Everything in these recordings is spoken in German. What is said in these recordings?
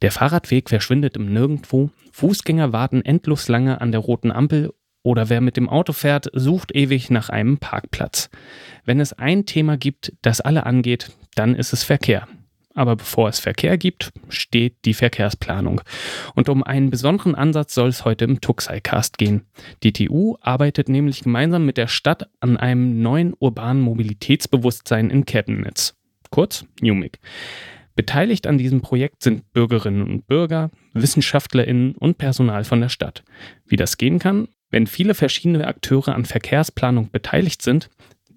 Der Fahrradweg verschwindet im Nirgendwo, Fußgänger warten endlos lange an der roten Ampel oder wer mit dem Auto fährt, sucht ewig nach einem Parkplatz. Wenn es ein Thema gibt, das alle angeht, dann ist es Verkehr. Aber bevor es Verkehr gibt, steht die Verkehrsplanung. Und um einen besonderen Ansatz soll es heute im Tuxai-Cast gehen. Die TU arbeitet nämlich gemeinsam mit der Stadt an einem neuen urbanen Mobilitätsbewusstsein in Chemnitz. Kurz NUMIC. Beteiligt an diesem Projekt sind Bürgerinnen und Bürger, WissenschaftlerInnen und Personal von der Stadt. Wie das gehen kann, wenn viele verschiedene Akteure an Verkehrsplanung beteiligt sind,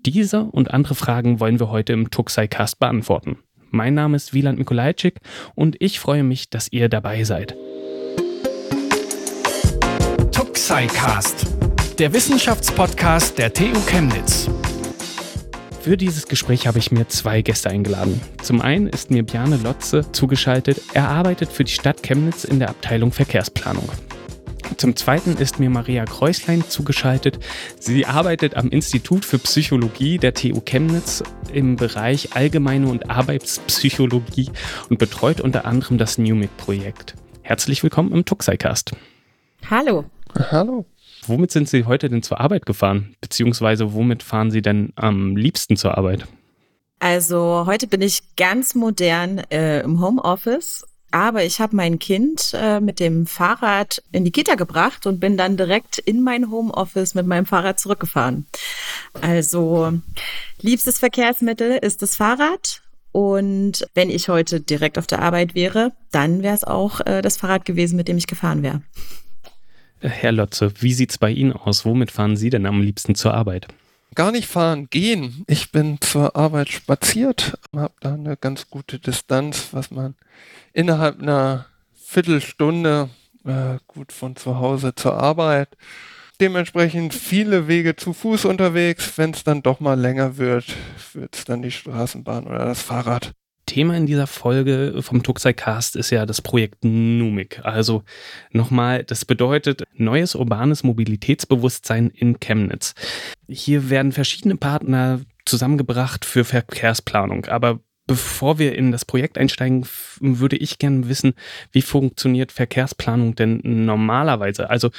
diese und andere Fragen wollen wir heute im Tuxai-Cast beantworten. Mein Name ist Wieland Mikulajczyk und ich freue mich, dass ihr dabei seid. Tuxai-Cast, der Wissenschaftspodcast der TU Chemnitz. Für dieses Gespräch habe ich mir zwei Gäste eingeladen. Zum einen ist mir Bjarne Lotze zugeschaltet. Er arbeitet für die Stadt Chemnitz in der Abteilung Verkehrsplanung. Zum Zweiten ist mir Maria Kreuslein zugeschaltet. Sie arbeitet am Institut für Psychologie der TU Chemnitz im Bereich Allgemeine und Arbeitspsychologie und betreut unter anderem das NUMIC-Projekt. Herzlich willkommen im Tuxicast. Hallo. Hallo. Womit sind Sie heute denn zur Arbeit gefahren? Beziehungsweise womit fahren Sie denn am liebsten zur Arbeit? Also heute bin ich ganz modern äh, im Homeoffice aber ich habe mein Kind äh, mit dem Fahrrad in die Kita gebracht und bin dann direkt in mein Homeoffice mit meinem Fahrrad zurückgefahren. Also liebstes Verkehrsmittel ist das Fahrrad. Und wenn ich heute direkt auf der Arbeit wäre, dann wäre es auch äh, das Fahrrad gewesen, mit dem ich gefahren wäre. Herr Lotze, wie sieht's bei Ihnen aus? Womit fahren Sie denn am liebsten zur Arbeit? gar nicht fahren, gehen. Ich bin zur Arbeit spaziert, habe da eine ganz gute Distanz, was man innerhalb einer Viertelstunde äh, gut von zu Hause zur Arbeit. Dementsprechend viele Wege zu Fuß unterwegs. Wenn es dann doch mal länger wird, wird es dann die Straßenbahn oder das Fahrrad. Thema in dieser Folge vom Tuxai Cast ist ja das Projekt NUMIC. Also nochmal, das bedeutet neues urbanes Mobilitätsbewusstsein in Chemnitz. Hier werden verschiedene Partner zusammengebracht für Verkehrsplanung. Aber bevor wir in das Projekt einsteigen, würde ich gerne wissen, wie funktioniert Verkehrsplanung denn normalerweise? Also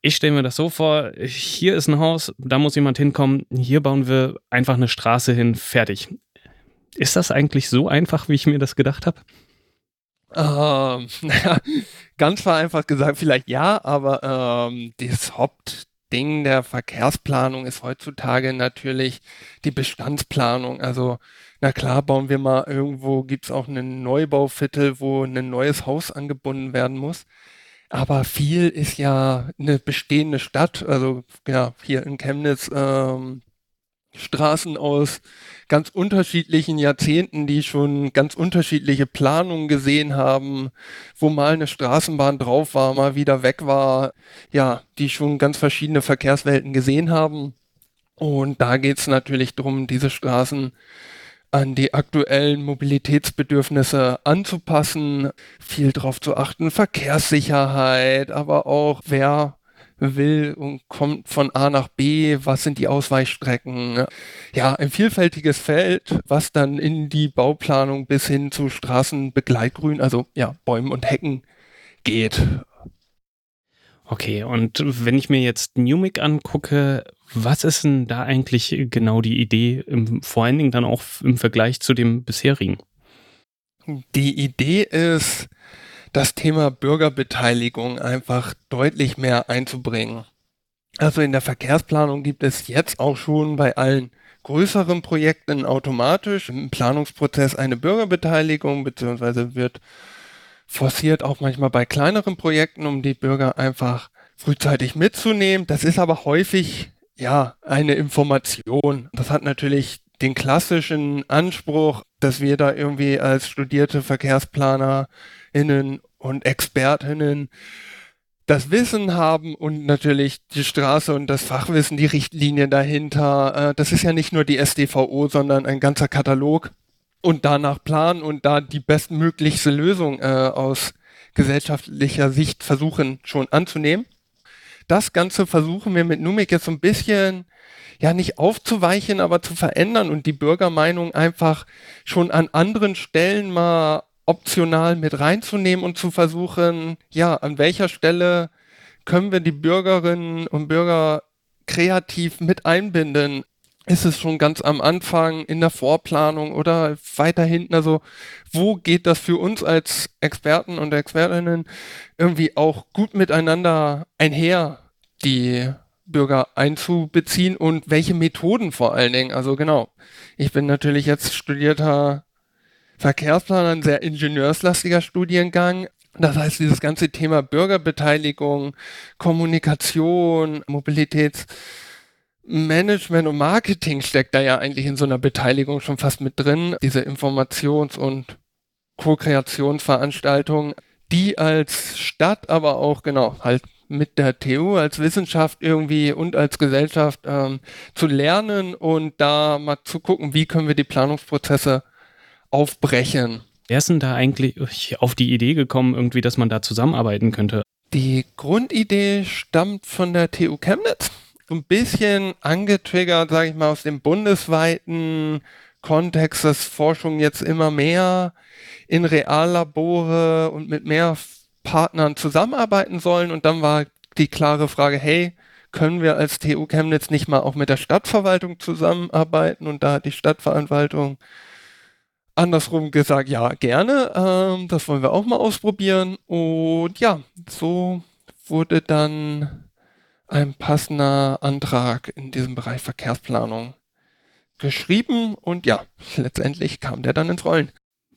ich stelle mir das so vor, hier ist ein Haus, da muss jemand hinkommen, hier bauen wir einfach eine Straße hin, fertig. Ist das eigentlich so einfach, wie ich mir das gedacht habe? Ähm, naja, ganz vereinfacht gesagt, vielleicht ja, aber ähm, das Hauptding der Verkehrsplanung ist heutzutage natürlich die Bestandsplanung. Also, na klar, bauen wir mal irgendwo, gibt es auch einen Neubauviertel, wo ein neues Haus angebunden werden muss. Aber viel ist ja eine bestehende Stadt. Also ja, hier in Chemnitz ähm, Straßen aus ganz unterschiedlichen Jahrzehnten, die schon ganz unterschiedliche Planungen gesehen haben, wo mal eine Straßenbahn drauf war, mal wieder weg war, ja, die schon ganz verschiedene Verkehrswelten gesehen haben. Und da geht es natürlich darum, diese Straßen an die aktuellen Mobilitätsbedürfnisse anzupassen, viel darauf zu achten, Verkehrssicherheit, aber auch wer will und kommt von A nach B, was sind die Ausweichstrecken. Ja, ein vielfältiges Feld, was dann in die Bauplanung bis hin zu Straßenbegleitgrün, also ja, Bäumen und Hecken geht. Okay, und wenn ich mir jetzt Numic angucke, was ist denn da eigentlich genau die Idee, im, vor allen Dingen dann auch im Vergleich zu dem bisherigen? Die Idee ist, das Thema Bürgerbeteiligung einfach deutlich mehr einzubringen. Also in der Verkehrsplanung gibt es jetzt auch schon bei allen größeren Projekten automatisch im Planungsprozess eine Bürgerbeteiligung, beziehungsweise wird forciert auch manchmal bei kleineren Projekten, um die Bürger einfach frühzeitig mitzunehmen. Das ist aber häufig ja eine Information. Das hat natürlich den klassischen Anspruch, dass wir da irgendwie als studierte VerkehrsplanerInnen und ExpertInnen das Wissen haben und natürlich die Straße und das Fachwissen, die Richtlinien dahinter. Äh, das ist ja nicht nur die SDVO, sondern ein ganzer Katalog und danach planen und da die bestmöglichste Lösung äh, aus gesellschaftlicher Sicht versuchen schon anzunehmen. Das Ganze versuchen wir mit Numik jetzt so ein bisschen ja nicht aufzuweichen, aber zu verändern und die Bürgermeinung einfach schon an anderen Stellen mal optional mit reinzunehmen und zu versuchen, ja, an welcher Stelle können wir die Bürgerinnen und Bürger kreativ mit einbinden? Ist es schon ganz am Anfang in der Vorplanung oder weiter hinten? Also wo geht das für uns als Experten und Expertinnen irgendwie auch gut miteinander einher, die Bürger einzubeziehen und welche Methoden vor allen Dingen? Also genau, ich bin natürlich jetzt studierter Verkehrsplaner, ein sehr ingenieurslastiger Studiengang. Das heißt, dieses ganze Thema Bürgerbeteiligung, Kommunikation, Mobilitätsmanagement und Marketing steckt da ja eigentlich in so einer Beteiligung schon fast mit drin. Diese Informations- und Co-Kreationsveranstaltung, die als Stadt, aber auch genau halt mit der TU als Wissenschaft irgendwie und als Gesellschaft ähm, zu lernen und da mal zu gucken, wie können wir die Planungsprozesse aufbrechen. Wer ist denn da eigentlich auf die Idee gekommen, irgendwie, dass man da zusammenarbeiten könnte? Die Grundidee stammt von der TU Chemnitz. Ein bisschen angetriggert, sage ich mal, aus dem bundesweiten Kontext, dass Forschung jetzt immer mehr in Reallabore und mit mehr Partnern zusammenarbeiten sollen. Und dann war die klare Frage, hey, können wir als TU Chemnitz nicht mal auch mit der Stadtverwaltung zusammenarbeiten? Und da hat die Stadtverwaltung andersrum gesagt, ja, gerne. Ähm, das wollen wir auch mal ausprobieren. Und ja, so wurde dann ein passender Antrag in diesem Bereich Verkehrsplanung geschrieben und ja, letztendlich kam der dann ins Rollen.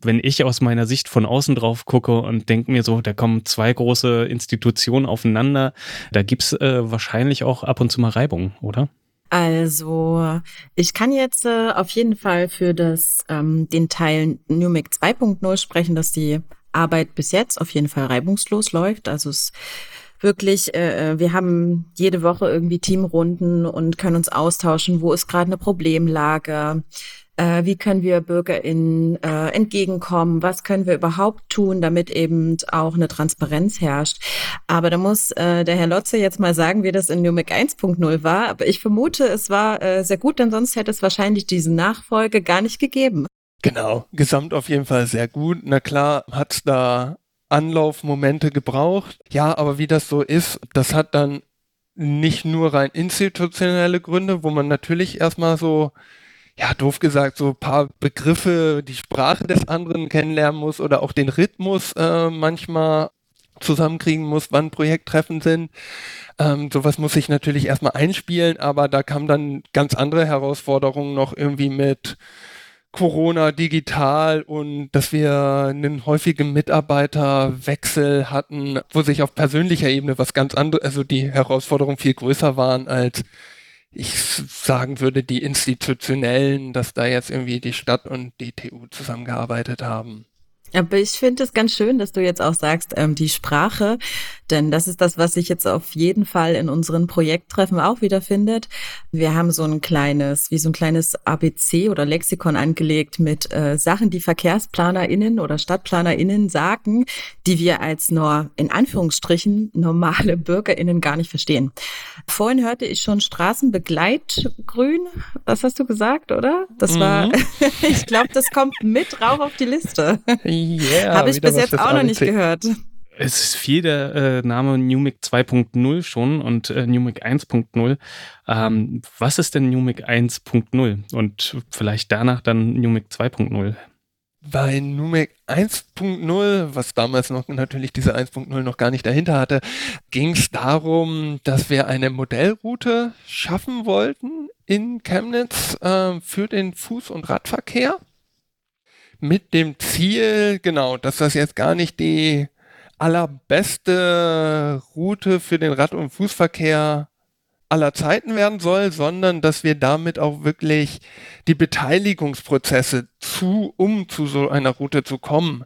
Wenn ich aus meiner Sicht von außen drauf gucke und denke mir so, da kommen zwei große Institutionen aufeinander, da gibt's äh, wahrscheinlich auch ab und zu mal Reibung, oder? Also, ich kann jetzt äh, auf jeden Fall für das, ähm, den Teil NUMIC 2.0 sprechen, dass die Arbeit bis jetzt auf jeden Fall reibungslos läuft. Also es wirklich, äh, äh, wir haben jede Woche irgendwie Teamrunden und können uns austauschen, wo ist gerade eine Problemlage, äh, wie können wir BürgerInnen äh, entgegenkommen, was können wir überhaupt tun, damit eben auch eine Transparenz herrscht. Aber da muss äh, der Herr Lotze jetzt mal sagen, wie das in Numic 1.0 war. Aber ich vermute, es war äh, sehr gut, denn sonst hätte es wahrscheinlich diese Nachfolge gar nicht gegeben. Genau, gesamt auf jeden Fall sehr gut. Na klar, hat's da Anlaufmomente gebraucht. Ja, aber wie das so ist, das hat dann nicht nur rein institutionelle Gründe, wo man natürlich erstmal so ja, doof gesagt, so ein paar Begriffe, die Sprache des anderen kennenlernen muss oder auch den Rhythmus äh, manchmal zusammenkriegen muss, wann Projekttreffen sind. Ähm, sowas muss ich natürlich erstmal einspielen, aber da kamen dann ganz andere Herausforderungen noch irgendwie mit Corona digital und dass wir einen häufigen Mitarbeiterwechsel hatten, wo sich auf persönlicher Ebene was ganz anderes, also die Herausforderungen viel größer waren als ich sagen würde, die institutionellen, dass da jetzt irgendwie die Stadt und die TU zusammengearbeitet haben. Aber ich finde es ganz schön, dass du jetzt auch sagst, ähm, die Sprache, denn das ist das, was sich jetzt auf jeden Fall in unseren Projekttreffen auch wiederfindet. Wir haben so ein kleines, wie so ein kleines ABC oder Lexikon angelegt mit äh, Sachen, die VerkehrsplanerInnen oder StadtplanerInnen sagen, die wir als nur in Anführungsstrichen normale BürgerInnen gar nicht verstehen. Vorhin hörte ich schon Straßenbegleitgrün. Was hast du gesagt, oder? Das war, mhm. ich glaube, das kommt mit rauf auf die Liste. Yeah, Habe ich bis jetzt auch noch nicht gehört. Es ist viel der äh, Name Numic 2.0 schon und äh, Numic 1.0. Ähm, was ist denn Numic 1.0 und vielleicht danach dann Numic 2.0? Bei Numic 1.0, was damals noch natürlich diese 1.0 noch gar nicht dahinter hatte, ging es darum, dass wir eine Modellroute schaffen wollten in Chemnitz äh, für den Fuß- und Radverkehr mit dem Ziel, genau, dass das jetzt gar nicht die allerbeste Route für den Rad- und Fußverkehr aller Zeiten werden soll, sondern dass wir damit auch wirklich die Beteiligungsprozesse zu, um zu so einer Route zu kommen,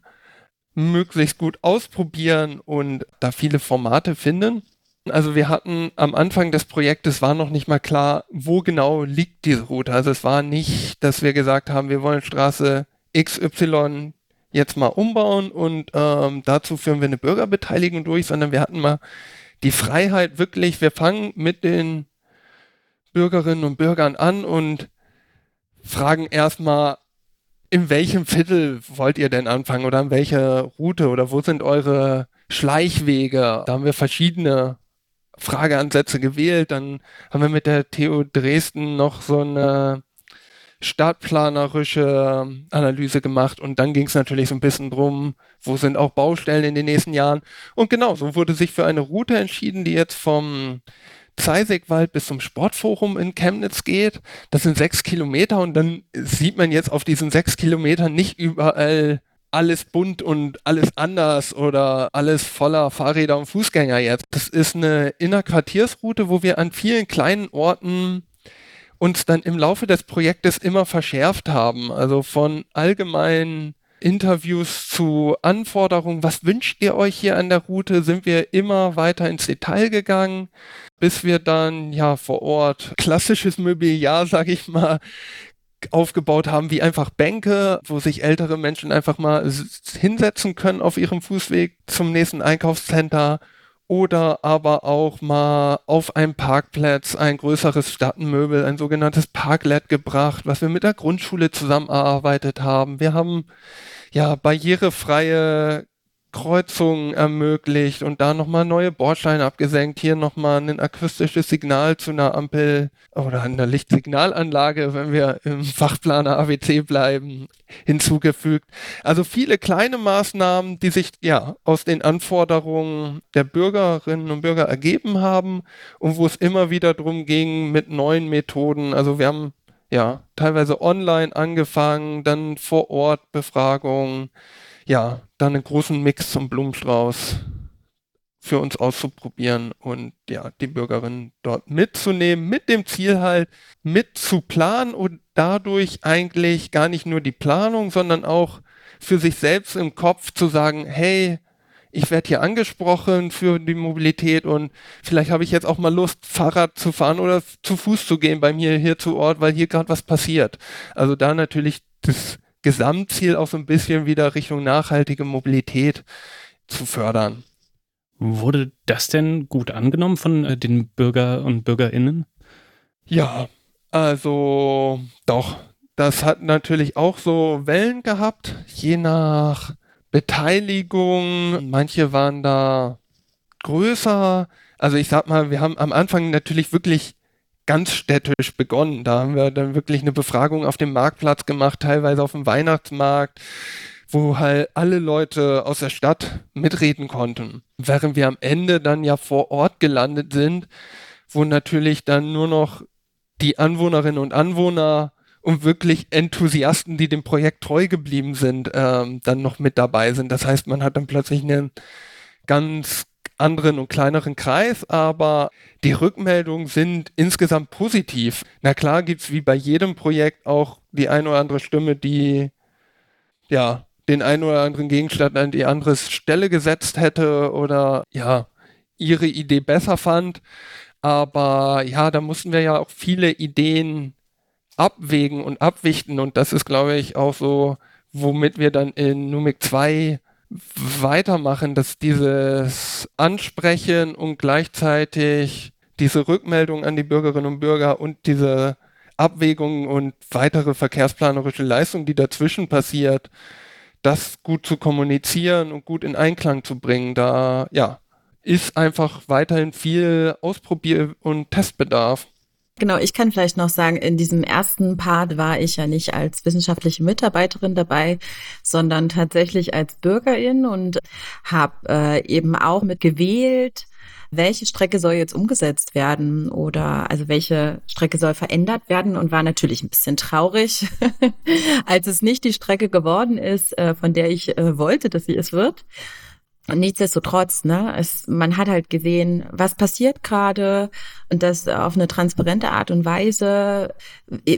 möglichst gut ausprobieren und da viele Formate finden. Also wir hatten am Anfang des Projektes war noch nicht mal klar, wo genau liegt diese Route. Also es war nicht, dass wir gesagt haben, wir wollen Straße XY jetzt mal umbauen und ähm, dazu führen wir eine Bürgerbeteiligung durch, sondern wir hatten mal die Freiheit wirklich, wir fangen mit den Bürgerinnen und Bürgern an und fragen erstmal in welchem Viertel wollt ihr denn anfangen oder an welcher Route oder wo sind eure Schleichwege? Da haben wir verschiedene Frageansätze gewählt. Dann haben wir mit der TU Dresden noch so eine stadtplanerische Analyse gemacht und dann ging es natürlich so ein bisschen drum, wo sind auch Baustellen in den nächsten Jahren. Und genau, so wurde sich für eine Route entschieden, die jetzt vom Zeisigwald bis zum Sportforum in Chemnitz geht. Das sind sechs Kilometer und dann sieht man jetzt auf diesen sechs Kilometern nicht überall alles bunt und alles anders oder alles voller Fahrräder und Fußgänger jetzt. Das ist eine Innerquartiersroute, wo wir an vielen kleinen Orten uns dann im Laufe des Projektes immer verschärft haben. Also von allgemeinen Interviews zu Anforderungen, was wünscht ihr euch hier an der Route, sind wir immer weiter ins Detail gegangen, bis wir dann ja vor Ort klassisches Mobiliar, sag ich mal, aufgebaut haben, wie einfach Bänke, wo sich ältere Menschen einfach mal hinsetzen können auf ihrem Fußweg zum nächsten Einkaufscenter oder aber auch mal auf einem Parkplatz ein größeres Stadtmöbel, ein sogenanntes Parklet gebracht, was wir mit der Grundschule zusammenarbeitet haben. Wir haben ja barrierefreie Kreuzungen ermöglicht und da nochmal neue Bordsteine abgesenkt, hier nochmal ein akustisches Signal zu einer Ampel oder einer Lichtsignalanlage, wenn wir im Fachplaner ABC bleiben, hinzugefügt. Also viele kleine Maßnahmen, die sich ja aus den Anforderungen der Bürgerinnen und Bürger ergeben haben und wo es immer wieder darum ging mit neuen Methoden. Also wir haben ja teilweise online angefangen, dann vor Ort Befragungen ja, dann einen großen Mix zum Blumenstrauß für uns auszuprobieren und ja, die Bürgerinnen dort mitzunehmen, mit dem Ziel halt mit zu planen und dadurch eigentlich gar nicht nur die Planung, sondern auch für sich selbst im Kopf zu sagen, hey, ich werde hier angesprochen für die Mobilität und vielleicht habe ich jetzt auch mal Lust, Fahrrad zu fahren oder zu Fuß zu gehen bei mir hier zu Ort, weil hier gerade was passiert. Also da natürlich das Gesamtziel auch so ein bisschen wieder Richtung nachhaltige Mobilität zu fördern. Wurde das denn gut angenommen von äh, den Bürger und Bürgerinnen? Ja, also doch. Das hat natürlich auch so Wellen gehabt, je nach Beteiligung. Manche waren da größer. Also ich sag mal, wir haben am Anfang natürlich wirklich ganz städtisch begonnen. Da haben wir dann wirklich eine Befragung auf dem Marktplatz gemacht, teilweise auf dem Weihnachtsmarkt, wo halt alle Leute aus der Stadt mitreden konnten. Während wir am Ende dann ja vor Ort gelandet sind, wo natürlich dann nur noch die Anwohnerinnen und Anwohner und wirklich Enthusiasten, die dem Projekt treu geblieben sind, ähm, dann noch mit dabei sind. Das heißt, man hat dann plötzlich einen ganz anderen und kleineren Kreis, aber die Rückmeldungen sind insgesamt positiv. Na klar gibt es wie bei jedem Projekt auch die eine oder andere Stimme, die ja den einen oder anderen Gegenstand an die andere Stelle gesetzt hätte oder ja ihre Idee besser fand. Aber ja, da mussten wir ja auch viele Ideen abwägen und abwichten und das ist, glaube ich, auch so, womit wir dann in Numik 2 weitermachen, dass dieses Ansprechen und gleichzeitig diese Rückmeldung an die Bürgerinnen und Bürger und diese Abwägungen und weitere verkehrsplanerische Leistung, die dazwischen passiert, das gut zu kommunizieren und gut in Einklang zu bringen, da ja, ist einfach weiterhin viel Ausprobier- und Testbedarf. Genau, ich kann vielleicht noch sagen, in diesem ersten Part war ich ja nicht als wissenschaftliche Mitarbeiterin dabei, sondern tatsächlich als Bürgerin und habe äh, eben auch mitgewählt, welche Strecke soll jetzt umgesetzt werden oder also welche Strecke soll verändert werden und war natürlich ein bisschen traurig, als es nicht die Strecke geworden ist, äh, von der ich äh, wollte, dass sie es wird. Nichtsdestotrotz, ne, es, man hat halt gesehen, was passiert gerade und das auf eine transparente Art und Weise.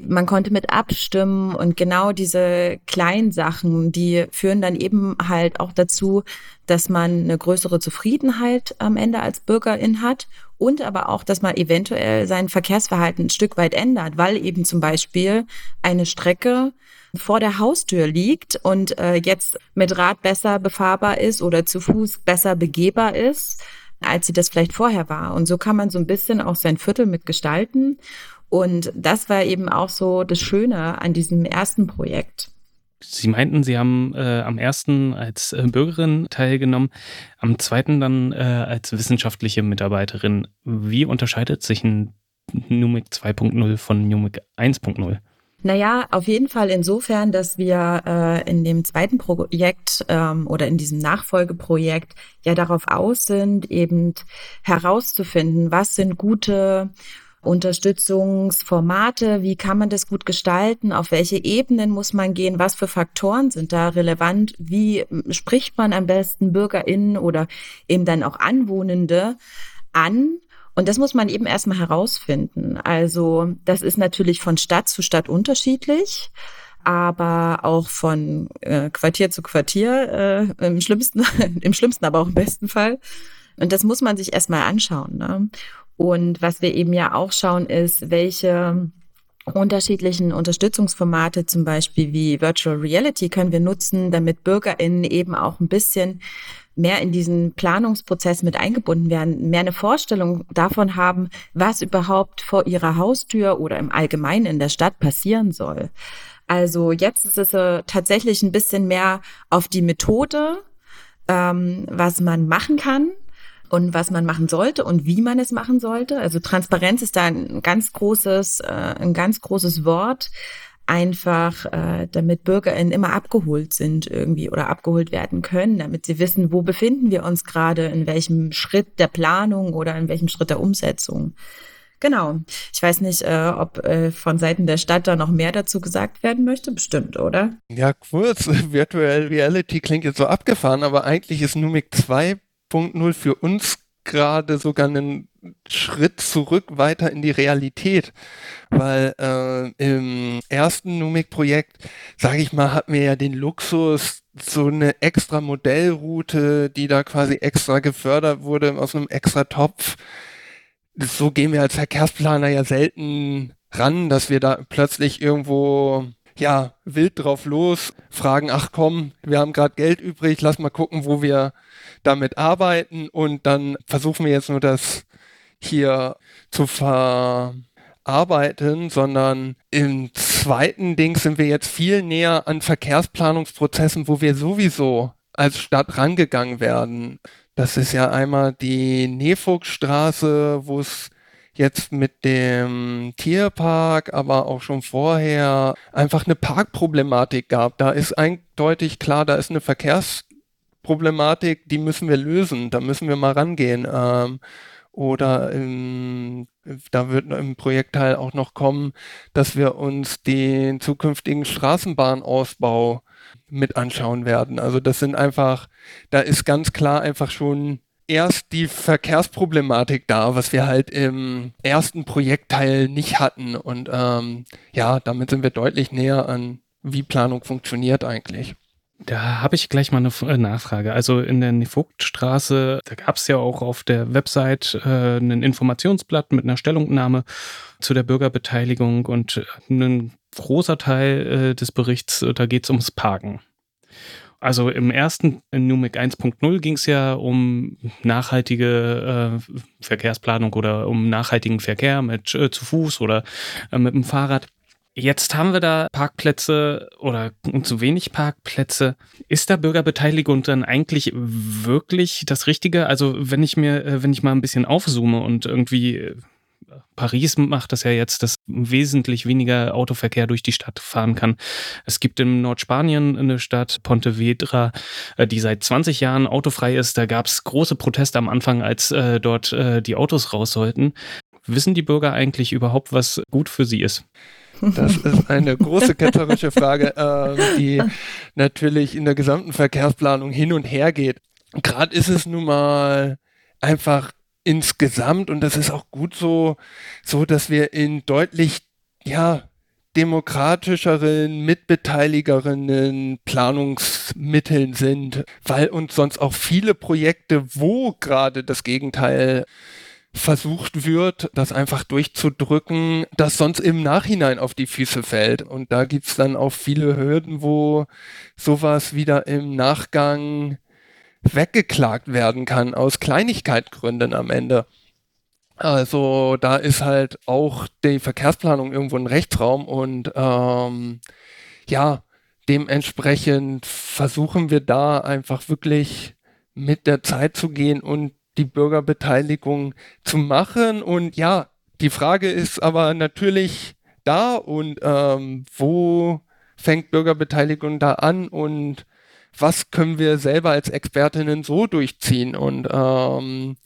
Man konnte mit abstimmen und genau diese kleinen Sachen, die führen dann eben halt auch dazu, dass man eine größere Zufriedenheit am Ende als Bürgerin hat und aber auch, dass man eventuell sein Verkehrsverhalten ein Stück weit ändert, weil eben zum Beispiel eine Strecke vor der Haustür liegt und äh, jetzt mit Rad besser befahrbar ist oder zu Fuß besser begehbar ist, als sie das vielleicht vorher war. Und so kann man so ein bisschen auch sein Viertel mitgestalten. Und das war eben auch so das Schöne an diesem ersten Projekt. Sie meinten, Sie haben äh, am ersten als äh, Bürgerin teilgenommen, am zweiten dann äh, als wissenschaftliche Mitarbeiterin. Wie unterscheidet sich ein NUMIC 2.0 von NUMIC 1.0? Naja, auf jeden Fall insofern, dass wir äh, in dem zweiten Projekt ähm, oder in diesem Nachfolgeprojekt ja darauf aus sind, eben herauszufinden, was sind gute Unterstützungsformate, wie kann man das gut gestalten, auf welche Ebenen muss man gehen, was für Faktoren sind da relevant, wie spricht man am besten Bürgerinnen oder eben dann auch Anwohnende an. Und das muss man eben erstmal herausfinden. Also das ist natürlich von Stadt zu Stadt unterschiedlich aber auch von äh, Quartier zu Quartier, äh, im schlimmsten, im schlimmsten, aber auch im besten Fall. Und das muss man sich erstmal anschauen. Ne? Und was wir eben ja auch schauen, ist, welche unterschiedlichen Unterstützungsformate, zum Beispiel wie Virtual Reality, können wir nutzen, damit BürgerInnen eben auch ein bisschen mehr in diesen Planungsprozess mit eingebunden werden, mehr eine Vorstellung davon haben, was überhaupt vor ihrer Haustür oder im Allgemeinen in der Stadt passieren soll. Also jetzt ist es äh, tatsächlich ein bisschen mehr auf die Methode, ähm, was man machen kann, und was man machen sollte und wie man es machen sollte. Also Transparenz ist da ein ganz großes, äh, ein ganz großes Wort. Einfach, äh, damit BürgerInnen immer abgeholt sind irgendwie oder abgeholt werden können, damit sie wissen, wo befinden wir uns gerade, in welchem Schritt der Planung oder in welchem Schritt der Umsetzung. Genau. Ich weiß nicht, äh, ob äh, von Seiten der Stadt da noch mehr dazu gesagt werden möchte. Bestimmt, oder? Ja, kurz. Virtual Reality klingt jetzt so abgefahren, aber eigentlich ist Numik 2 5.0 für uns gerade sogar einen Schritt zurück weiter in die Realität, weil äh, im ersten Numik-Projekt, sage ich mal, hatten wir ja den Luxus, so eine extra Modellroute, die da quasi extra gefördert wurde aus einem extra Topf. So gehen wir als Verkehrsplaner ja selten ran, dass wir da plötzlich irgendwo ja wild drauf los fragen, ach komm, wir haben gerade Geld übrig, lass mal gucken, wo wir damit arbeiten und dann versuchen wir jetzt nur das hier zu verarbeiten, sondern im zweiten Ding sind wir jetzt viel näher an Verkehrsplanungsprozessen, wo wir sowieso als Stadt rangegangen werden. Das ist ja einmal die Nefugstraße, wo es jetzt mit dem Tierpark, aber auch schon vorher einfach eine Parkproblematik gab. Da ist eindeutig klar, da ist eine Verkehrs Problematik, die müssen wir lösen, da müssen wir mal rangehen. Ähm, oder im, da wird im Projektteil auch noch kommen, dass wir uns den zukünftigen Straßenbahnausbau mit anschauen werden. Also das sind einfach, da ist ganz klar einfach schon erst die Verkehrsproblematik da, was wir halt im ersten Projektteil nicht hatten. Und ähm, ja, damit sind wir deutlich näher an, wie Planung funktioniert eigentlich. Da habe ich gleich mal eine äh, Nachfrage. Also in der Vogtstraße, da gab es ja auch auf der Website äh, ein Informationsblatt mit einer Stellungnahme zu der Bürgerbeteiligung und ein großer Teil äh, des Berichts, äh, da geht es ums Parken. Also im ersten in NUMIC 1.0 ging es ja um nachhaltige äh, Verkehrsplanung oder um nachhaltigen Verkehr mit äh, zu Fuß oder äh, mit dem Fahrrad. Jetzt haben wir da Parkplätze oder zu wenig Parkplätze. Ist da Bürgerbeteiligung dann eigentlich wirklich das Richtige? Also wenn ich mir, äh, wenn ich mal ein bisschen aufzoome und irgendwie äh, Paris macht das ja jetzt, dass wesentlich weniger Autoverkehr durch die Stadt fahren kann. Es gibt in Nordspanien eine Stadt, Pontevedra, äh, die seit 20 Jahren autofrei ist. Da gab es große Proteste am Anfang, als äh, dort äh, die Autos raus sollten. Wissen die Bürger eigentlich überhaupt, was gut für sie ist? Das ist eine große ketzerische Frage, äh, die natürlich in der gesamten Verkehrsplanung hin und her geht. Gerade ist es nun mal einfach insgesamt, und das ist auch gut so, so, dass wir in deutlich, ja, demokratischeren, mitbeteiligeren Planungsmitteln sind, weil uns sonst auch viele Projekte, wo gerade das Gegenteil versucht wird, das einfach durchzudrücken, das sonst im Nachhinein auf die Füße fällt. Und da gibt's dann auch viele Hürden, wo sowas wieder im Nachgang weggeklagt werden kann, aus Kleinigkeitsgründen am Ende. Also da ist halt auch die Verkehrsplanung irgendwo ein Rechtsraum und ähm, ja, dementsprechend versuchen wir da einfach wirklich mit der Zeit zu gehen und die Bürgerbeteiligung zu machen. Und ja, die Frage ist aber natürlich da und ähm, wo fängt Bürgerbeteiligung da an und was können wir selber als Expertinnen so durchziehen? Und ähm,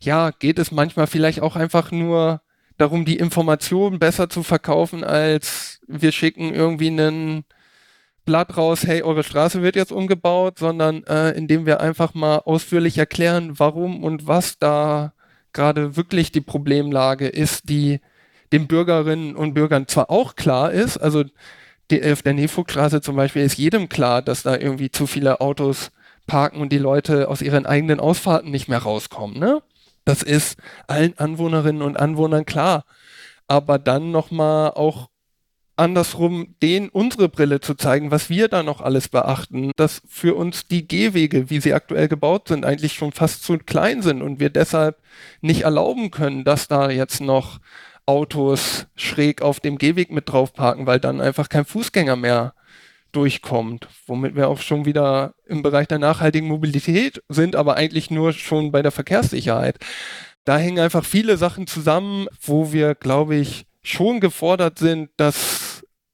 ja, geht es manchmal vielleicht auch einfach nur darum, die Informationen besser zu verkaufen, als wir schicken irgendwie einen Blatt raus, hey, eure Straße wird jetzt umgebaut, sondern äh, indem wir einfach mal ausführlich erklären, warum und was da gerade wirklich die Problemlage ist, die den Bürgerinnen und Bürgern zwar auch klar ist, also die, auf der Nefugstraße zum Beispiel ist jedem klar, dass da irgendwie zu viele Autos parken und die Leute aus ihren eigenen Ausfahrten nicht mehr rauskommen. Ne? Das ist allen Anwohnerinnen und Anwohnern klar. Aber dann nochmal auch andersrum denen unsere Brille zu zeigen, was wir da noch alles beachten, dass für uns die Gehwege, wie sie aktuell gebaut sind, eigentlich schon fast zu klein sind und wir deshalb nicht erlauben können, dass da jetzt noch Autos schräg auf dem Gehweg mit drauf parken, weil dann einfach kein Fußgänger mehr durchkommt, womit wir auch schon wieder im Bereich der nachhaltigen Mobilität sind, aber eigentlich nur schon bei der Verkehrssicherheit. Da hängen einfach viele Sachen zusammen, wo wir, glaube ich, schon gefordert sind, das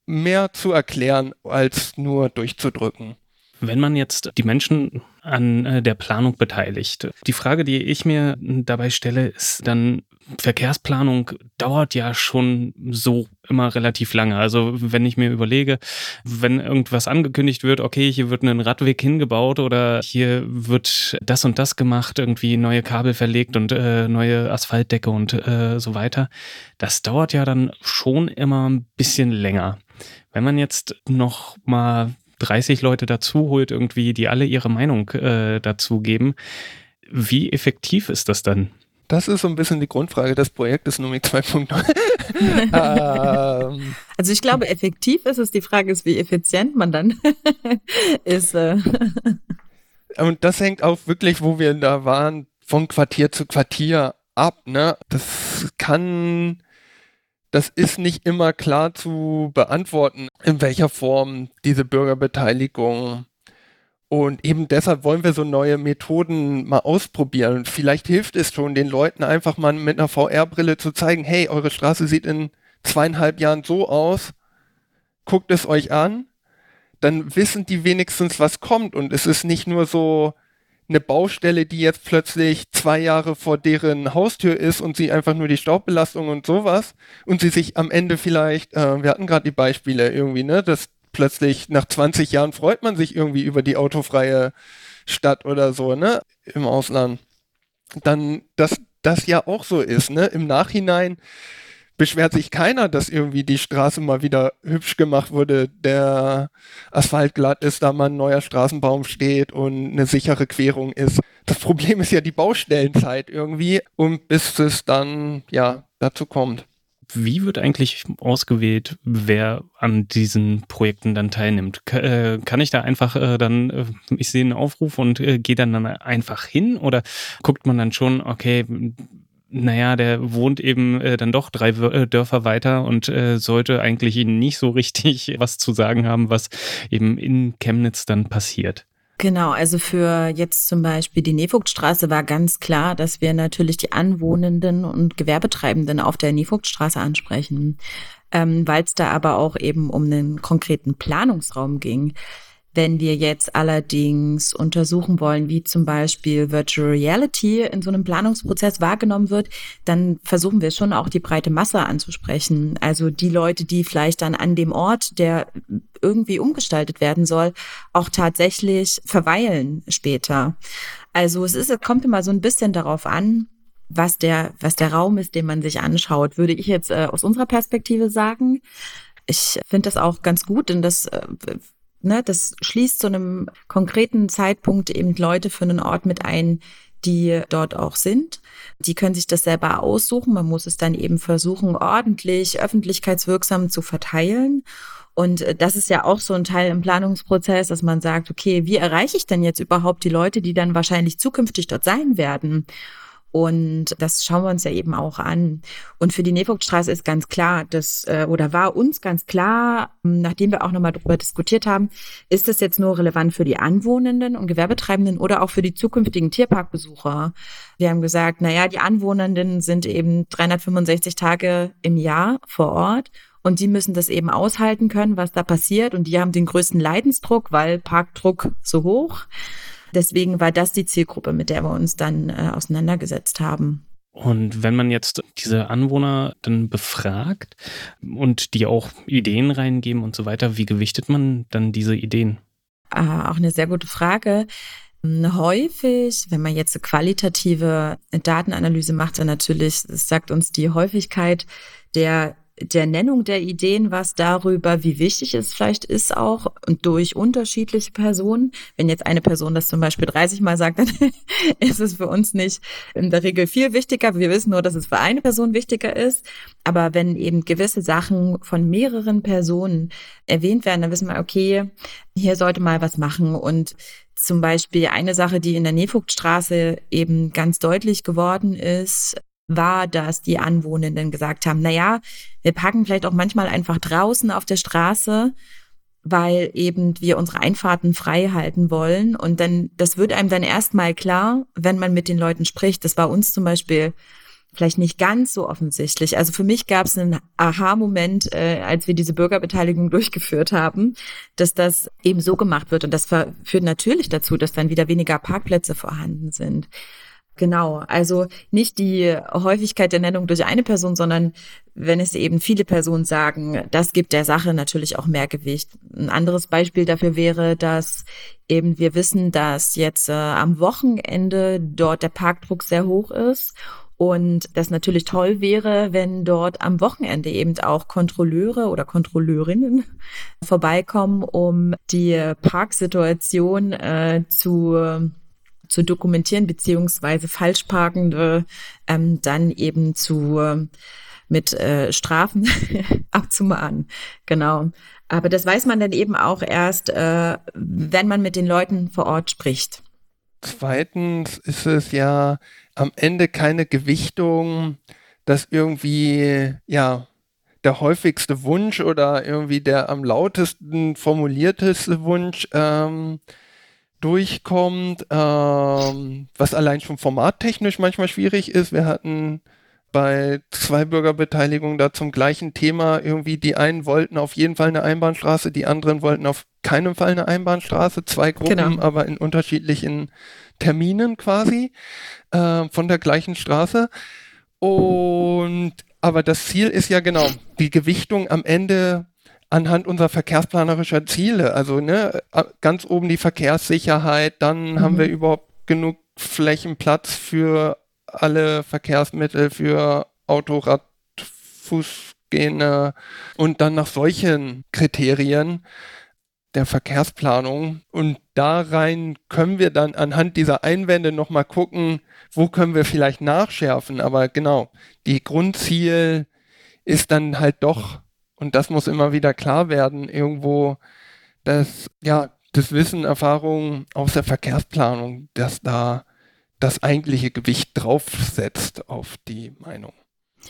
mehr zu erklären, als nur durchzudrücken. Wenn man jetzt die Menschen an äh, der Planung beteiligt, die Frage, die ich mir dabei stelle, ist dann, Verkehrsplanung dauert ja schon so immer relativ lange. Also wenn ich mir überlege, wenn irgendwas angekündigt wird, okay, hier wird ein Radweg hingebaut oder hier wird das und das gemacht, irgendwie neue Kabel verlegt und äh, neue Asphaltdecke und äh, so weiter, das dauert ja dann schon immer ein bisschen länger. Wenn man jetzt noch mal 30 Leute dazu holt, irgendwie, die alle ihre Meinung äh, dazu geben, wie effektiv ist das dann? Das ist so ein bisschen die Grundfrage des Projektes Numik 2.0. ähm. Also ich glaube, effektiv ist es. Die Frage ist, wie effizient man dann ist. Äh. Und das hängt auch wirklich, wo wir da waren, von Quartier zu Quartier ab. Ne? Das kann, das ist nicht immer klar zu beantworten, in welcher Form diese Bürgerbeteiligung und eben deshalb wollen wir so neue Methoden mal ausprobieren. Vielleicht hilft es schon, den Leuten einfach mal mit einer VR-Brille zu zeigen, hey, eure Straße sieht in zweieinhalb Jahren so aus, guckt es euch an, dann wissen die wenigstens, was kommt. Und es ist nicht nur so eine Baustelle, die jetzt plötzlich zwei Jahre vor deren Haustür ist und sie einfach nur die Staubbelastung und sowas und sie sich am Ende vielleicht, äh, wir hatten gerade die Beispiele irgendwie, ne, dass plötzlich nach 20 Jahren freut man sich irgendwie über die autofreie Stadt oder so, ne, im Ausland. Dann, dass das ja auch so ist, ne, im Nachhinein beschwert sich keiner, dass irgendwie die Straße mal wieder hübsch gemacht wurde, der Asphalt glatt ist, da mal ein neuer Straßenbaum steht und eine sichere Querung ist. Das Problem ist ja die Baustellenzeit irgendwie und bis es dann, ja, dazu kommt. Wie wird eigentlich ausgewählt, wer an diesen Projekten dann teilnimmt? Äh, kann ich da einfach äh, dann, äh, ich sehe einen Aufruf und gehe dann, dann einfach hin oder guckt man dann schon, okay, naja, der wohnt eben äh, dann doch drei Dörfer weiter und äh, sollte eigentlich ihnen nicht so richtig was zu sagen haben, was eben in Chemnitz dann passiert. Genau, also für jetzt zum Beispiel die Nefugtstraße war ganz klar, dass wir natürlich die Anwohnenden und Gewerbetreibenden auf der Nefugtstraße ansprechen, ähm, weil es da aber auch eben um einen konkreten Planungsraum ging. Wenn wir jetzt allerdings untersuchen wollen, wie zum Beispiel Virtual Reality in so einem Planungsprozess wahrgenommen wird, dann versuchen wir schon auch die breite Masse anzusprechen. Also die Leute, die vielleicht dann an dem Ort, der irgendwie umgestaltet werden soll, auch tatsächlich verweilen später. Also es ist, es kommt immer so ein bisschen darauf an, was der, was der Raum ist, den man sich anschaut, würde ich jetzt äh, aus unserer Perspektive sagen. Ich finde das auch ganz gut, denn das äh, Ne, das schließt zu einem konkreten Zeitpunkt eben Leute für einen Ort mit ein, die dort auch sind. Die können sich das selber aussuchen. Man muss es dann eben versuchen, ordentlich, öffentlichkeitswirksam zu verteilen. Und äh, das ist ja auch so ein Teil im Planungsprozess, dass man sagt, okay, wie erreiche ich denn jetzt überhaupt die Leute, die dann wahrscheinlich zukünftig dort sein werden? Und das schauen wir uns ja eben auch an. Und für die Nevogtstraße ist ganz klar, dass, äh, oder war uns ganz klar, nachdem wir auch nochmal darüber diskutiert haben, ist das jetzt nur relevant für die Anwohnenden und Gewerbetreibenden oder auch für die zukünftigen Tierparkbesucher? Wir haben gesagt, na ja, die Anwohnenden sind eben 365 Tage im Jahr vor Ort und die müssen das eben aushalten können, was da passiert. Und die haben den größten Leidensdruck, weil Parkdruck so hoch. Deswegen war das die Zielgruppe, mit der wir uns dann äh, auseinandergesetzt haben. Und wenn man jetzt diese Anwohner dann befragt und die auch Ideen reingeben und so weiter, wie gewichtet man dann diese Ideen? Ah, auch eine sehr gute Frage. Häufig, wenn man jetzt eine qualitative Datenanalyse macht, dann natürlich, sagt uns die Häufigkeit der der Nennung der Ideen was darüber, wie wichtig es vielleicht ist auch durch unterschiedliche Personen. Wenn jetzt eine Person das zum Beispiel 30 Mal sagt, dann ist es für uns nicht in der Regel viel wichtiger. Wir wissen nur, dass es für eine Person wichtiger ist. Aber wenn eben gewisse Sachen von mehreren Personen erwähnt werden, dann wissen wir, okay, hier sollte mal was machen. Und zum Beispiel eine Sache, die in der Nefugtstraße eben ganz deutlich geworden ist, war, dass die Anwohnenden gesagt haben, na ja, wir parken vielleicht auch manchmal einfach draußen auf der Straße, weil eben wir unsere Einfahrten frei halten wollen. Und dann, das wird einem dann erstmal klar, wenn man mit den Leuten spricht. Das war uns zum Beispiel vielleicht nicht ganz so offensichtlich. Also für mich gab es einen Aha-Moment, äh, als wir diese Bürgerbeteiligung durchgeführt haben, dass das eben so gemacht wird. Und das führt natürlich dazu, dass dann wieder weniger Parkplätze vorhanden sind. Genau, also nicht die Häufigkeit der Nennung durch eine Person, sondern wenn es eben viele Personen sagen, das gibt der Sache natürlich auch mehr Gewicht. Ein anderes Beispiel dafür wäre, dass eben wir wissen, dass jetzt äh, am Wochenende dort der Parkdruck sehr hoch ist und das natürlich toll wäre, wenn dort am Wochenende eben auch Kontrolleure oder Kontrolleurinnen vorbeikommen, um die Parksituation äh, zu zu dokumentieren, beziehungsweise Falschparkende ähm, dann eben zu mit äh, Strafen abzumahnen. Genau. Aber das weiß man dann eben auch erst, äh, wenn man mit den Leuten vor Ort spricht. Zweitens ist es ja am Ende keine Gewichtung, dass irgendwie, ja, der häufigste Wunsch oder irgendwie der am lautesten formulierteste Wunsch ähm, durchkommt, ähm, was allein schon formattechnisch manchmal schwierig ist. Wir hatten bei zwei Bürgerbeteiligungen da zum gleichen Thema irgendwie, die einen wollten auf jeden Fall eine Einbahnstraße, die anderen wollten auf keinen Fall eine Einbahnstraße, zwei Gruppen, genau. aber in unterschiedlichen Terminen quasi äh, von der gleichen Straße. Und aber das Ziel ist ja genau, die Gewichtung am Ende anhand unserer verkehrsplanerischer Ziele. Also ne, ganz oben die Verkehrssicherheit, dann mhm. haben wir überhaupt genug Flächenplatz für alle Verkehrsmittel, für Autorad, Fußgänger und dann nach solchen Kriterien der Verkehrsplanung. Und da rein können wir dann anhand dieser Einwände nochmal gucken, wo können wir vielleicht nachschärfen. Aber genau, die Grundziel ist dann halt doch und das muss immer wieder klar werden, irgendwo, dass, ja, das Wissen, Erfahrung aus der Verkehrsplanung, dass da das eigentliche Gewicht draufsetzt auf die Meinung.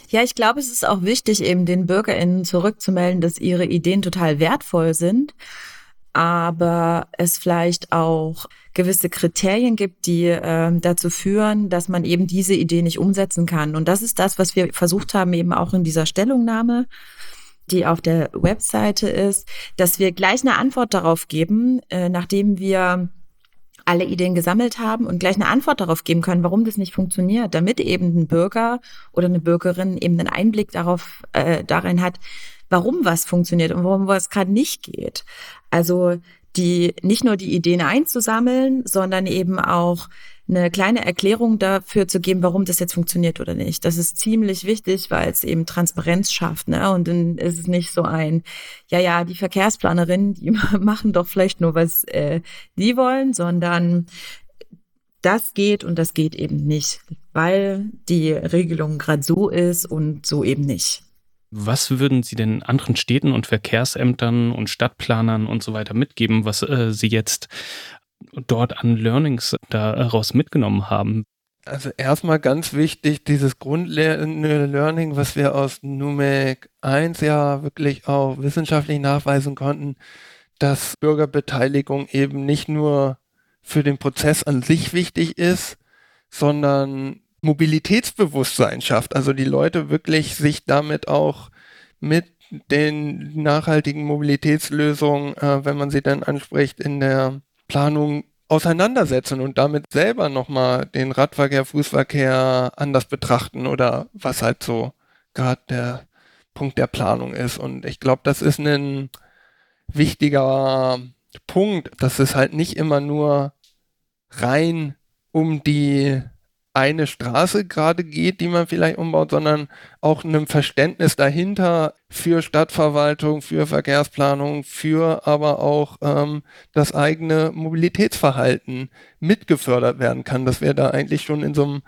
Ja, ich glaube, es ist auch wichtig, eben den BürgerInnen zurückzumelden, dass ihre Ideen total wertvoll sind, aber es vielleicht auch gewisse Kriterien gibt, die äh, dazu führen, dass man eben diese Idee nicht umsetzen kann. Und das ist das, was wir versucht haben, eben auch in dieser Stellungnahme die auf der Webseite ist, dass wir gleich eine Antwort darauf geben, äh, nachdem wir alle Ideen gesammelt haben und gleich eine Antwort darauf geben können, warum das nicht funktioniert, damit eben ein Bürger oder eine Bürgerin eben einen Einblick darauf äh, darin hat, warum was funktioniert und warum was gerade nicht geht. Also die nicht nur die Ideen einzusammeln, sondern eben auch eine kleine Erklärung dafür zu geben, warum das jetzt funktioniert oder nicht. Das ist ziemlich wichtig, weil es eben Transparenz schafft. Ne? Und dann ist es nicht so ein, ja, ja, die Verkehrsplanerin, die machen doch vielleicht nur, was äh, die wollen, sondern das geht und das geht eben nicht, weil die Regelung gerade so ist und so eben nicht. Was würden Sie denn anderen Städten und Verkehrsämtern und Stadtplanern und so weiter mitgeben, was äh, Sie jetzt dort an Learnings daraus mitgenommen haben? Also erstmal ganz wichtig, dieses Grundlearning, was wir aus NUMEC 1 ja wirklich auch wissenschaftlich nachweisen konnten, dass Bürgerbeteiligung eben nicht nur für den Prozess an sich wichtig ist, sondern Mobilitätsbewusstsein schafft. Also die Leute wirklich sich damit auch mit den nachhaltigen Mobilitätslösungen, äh, wenn man sie dann anspricht, in der Planung auseinandersetzen und damit selber nochmal den Radverkehr, Fußverkehr anders betrachten oder was halt so gerade der Punkt der Planung ist. Und ich glaube, das ist ein wichtiger Punkt, dass es halt nicht immer nur rein um die eine Straße gerade geht, die man vielleicht umbaut, sondern auch einem Verständnis dahinter für Stadtverwaltung, für Verkehrsplanung, für aber auch ähm, das eigene Mobilitätsverhalten mitgefördert werden kann, dass wir da eigentlich schon in so einem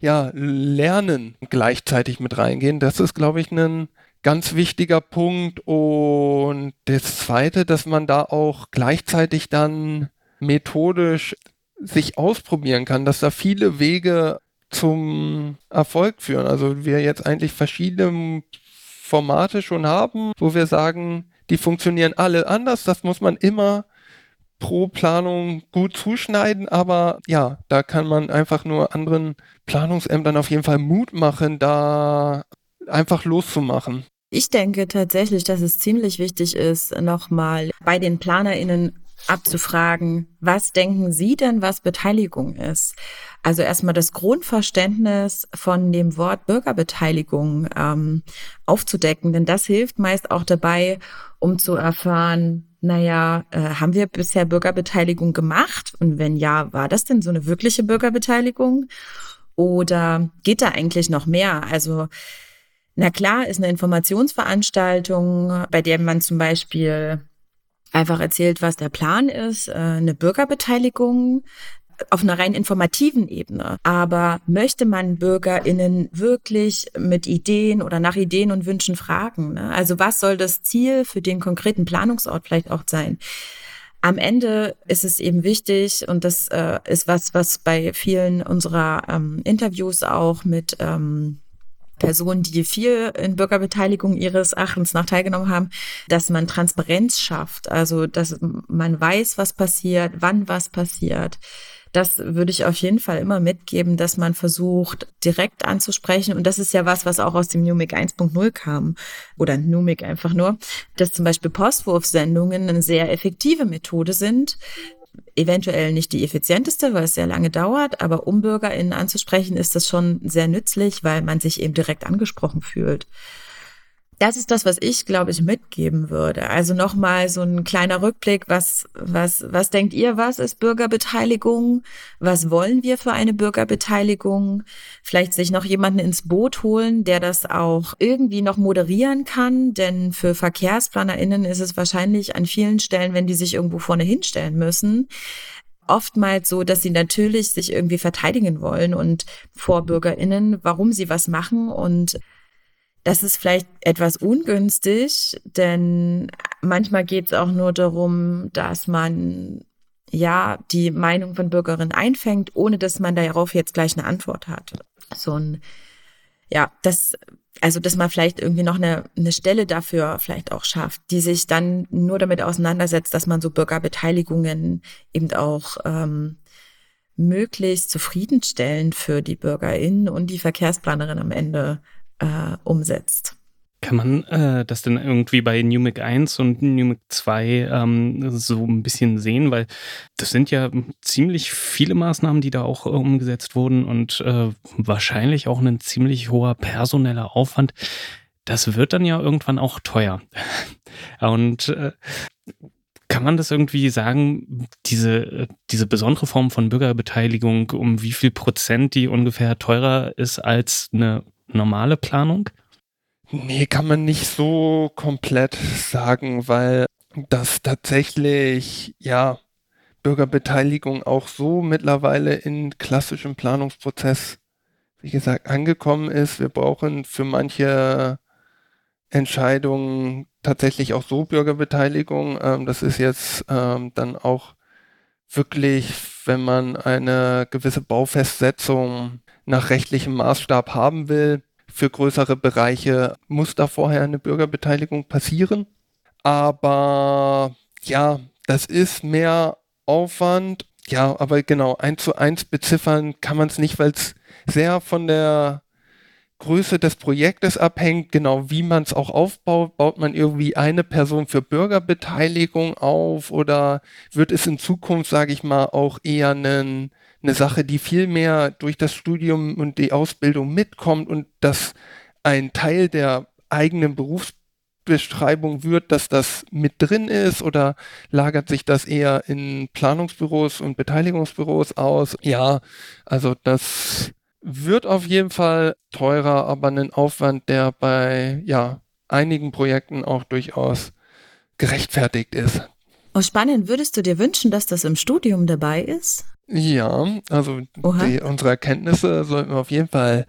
ja, Lernen gleichzeitig mit reingehen. Das ist, glaube ich, ein ganz wichtiger Punkt. Und das Zweite, dass man da auch gleichzeitig dann methodisch sich ausprobieren kann, dass da viele Wege zum Erfolg führen. Also wir jetzt eigentlich verschiedene Formate schon haben, wo wir sagen, die funktionieren alle anders. Das muss man immer pro Planung gut zuschneiden, aber ja, da kann man einfach nur anderen Planungsämtern auf jeden Fall Mut machen, da einfach loszumachen. Ich denke tatsächlich, dass es ziemlich wichtig ist, nochmal bei den PlanerInnen abzufragen, was denken Sie denn, was Beteiligung ist? Also erstmal das Grundverständnis von dem Wort Bürgerbeteiligung ähm, aufzudecken, denn das hilft meist auch dabei, um zu erfahren, naja, äh, haben wir bisher Bürgerbeteiligung gemacht? Und wenn ja, war das denn so eine wirkliche Bürgerbeteiligung? Oder geht da eigentlich noch mehr? Also na klar, ist eine Informationsveranstaltung, bei der man zum Beispiel einfach erzählt, was der Plan ist, äh, eine Bürgerbeteiligung auf einer rein informativen Ebene. Aber möchte man BürgerInnen wirklich mit Ideen oder nach Ideen und Wünschen fragen? Ne? Also was soll das Ziel für den konkreten Planungsort vielleicht auch sein? Am Ende ist es eben wichtig, und das äh, ist was, was bei vielen unserer ähm, Interviews auch mit ähm, Personen, die viel in Bürgerbeteiligung ihres Erachtens nach teilgenommen haben, dass man Transparenz schafft, also dass man weiß, was passiert, wann was passiert. Das würde ich auf jeden Fall immer mitgeben, dass man versucht, direkt anzusprechen. Und das ist ja was, was auch aus dem Numic 1.0 kam. Oder Numic einfach nur. Dass zum Beispiel Postwurfsendungen eine sehr effektive Methode sind, eventuell nicht die effizienteste, weil es sehr lange dauert, aber um BürgerInnen anzusprechen, ist das schon sehr nützlich, weil man sich eben direkt angesprochen fühlt. Das ist das, was ich, glaube ich, mitgeben würde. Also nochmal so ein kleiner Rückblick. Was, was, was denkt ihr, was ist Bürgerbeteiligung? Was wollen wir für eine Bürgerbeteiligung? Vielleicht sich noch jemanden ins Boot holen, der das auch irgendwie noch moderieren kann. Denn für VerkehrsplanerInnen ist es wahrscheinlich an vielen Stellen, wenn die sich irgendwo vorne hinstellen müssen, oftmals so, dass sie natürlich sich irgendwie verteidigen wollen und vor BürgerInnen, warum sie was machen und das ist vielleicht etwas ungünstig, denn manchmal geht es auch nur darum, dass man ja die Meinung von Bürgerinnen einfängt, ohne dass man darauf jetzt gleich eine Antwort hat. So ein, ja, das, also dass man vielleicht irgendwie noch eine, eine Stelle dafür vielleicht auch schafft, die sich dann nur damit auseinandersetzt, dass man so Bürgerbeteiligungen eben auch ähm, möglichst zufriedenstellend für die BürgerInnen und die Verkehrsplanerin am Ende äh, umsetzt. Kann man äh, das denn irgendwie bei NUMIC 1 und NUMIC 2 ähm, so ein bisschen sehen? Weil das sind ja ziemlich viele Maßnahmen, die da auch äh, umgesetzt wurden und äh, wahrscheinlich auch ein ziemlich hoher personeller Aufwand. Das wird dann ja irgendwann auch teuer. und äh, kann man das irgendwie sagen, diese, äh, diese besondere Form von Bürgerbeteiligung, um wie viel Prozent die ungefähr teurer ist als eine normale Planung? Nee, kann man nicht so komplett sagen, weil das tatsächlich, ja, Bürgerbeteiligung auch so mittlerweile in klassischem Planungsprozess, wie gesagt, angekommen ist. Wir brauchen für manche Entscheidungen tatsächlich auch so Bürgerbeteiligung. Ähm, das ist jetzt ähm, dann auch wirklich wenn man eine gewisse Baufestsetzung nach rechtlichem Maßstab haben will, für größere Bereiche muss da vorher eine Bürgerbeteiligung passieren. Aber ja, das ist mehr Aufwand. Ja, aber genau, eins zu eins beziffern kann man es nicht, weil es sehr von der Größe des Projektes abhängt, genau wie man es auch aufbaut. Baut man irgendwie eine Person für Bürgerbeteiligung auf oder wird es in Zukunft, sage ich mal, auch eher einen, eine Sache, die viel mehr durch das Studium und die Ausbildung mitkommt und dass ein Teil der eigenen Berufsbeschreibung wird, dass das mit drin ist oder lagert sich das eher in Planungsbüros und Beteiligungsbüros aus? Ja, also das wird auf jeden Fall teurer, aber ein Aufwand, der bei ja, einigen Projekten auch durchaus gerechtfertigt ist. Oh, spannend. Würdest du dir wünschen, dass das im Studium dabei ist? Ja, also die, unsere Erkenntnisse sollten wir auf jeden Fall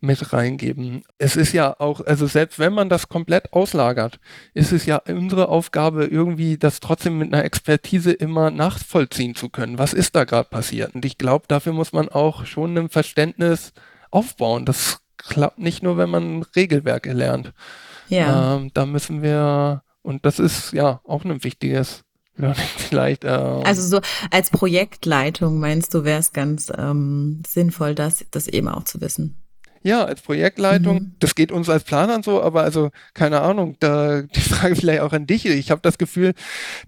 mit reingeben. Es ist ja auch, also selbst wenn man das komplett auslagert, ist es ja unsere Aufgabe, irgendwie das trotzdem mit einer Expertise immer nachvollziehen zu können. Was ist da gerade passiert? Und ich glaube, dafür muss man auch schon ein Verständnis aufbauen. Das klappt nicht nur, wenn man Regelwerke lernt. Ja. Ähm, da müssen wir, und das ist ja auch ein wichtiges vielleicht. Äh, also so als Projektleitung meinst du, wäre es ganz ähm, sinnvoll, das, das eben auch zu wissen. Ja, als Projektleitung, mhm. das geht uns als Planern so, aber also keine Ahnung, da die Frage vielleicht auch an dich. Ich habe das Gefühl,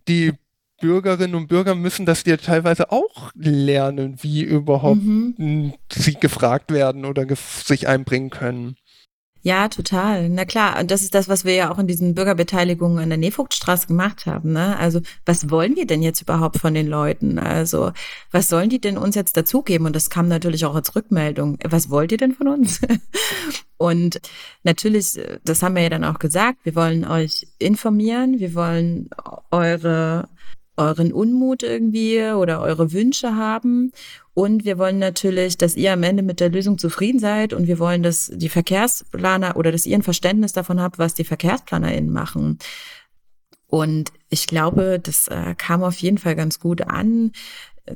die Bürgerinnen und Bürger müssen das dir teilweise auch lernen, wie überhaupt mhm. sie gefragt werden oder gef sich einbringen können. Ja, total. Na klar, und das ist das, was wir ja auch in diesen Bürgerbeteiligungen an der Nefugtstraße gemacht haben. Ne? Also was wollen wir denn jetzt überhaupt von den Leuten? Also was sollen die denn uns jetzt dazugeben? Und das kam natürlich auch als Rückmeldung. Was wollt ihr denn von uns? und natürlich, das haben wir ja dann auch gesagt, wir wollen euch informieren, wir wollen eure euren Unmut irgendwie oder eure Wünsche haben. Und wir wollen natürlich, dass ihr am Ende mit der Lösung zufrieden seid und wir wollen, dass die Verkehrsplaner oder dass ihr ein Verständnis davon habt, was die VerkehrsplanerInnen machen. Und ich glaube, das äh, kam auf jeden Fall ganz gut an.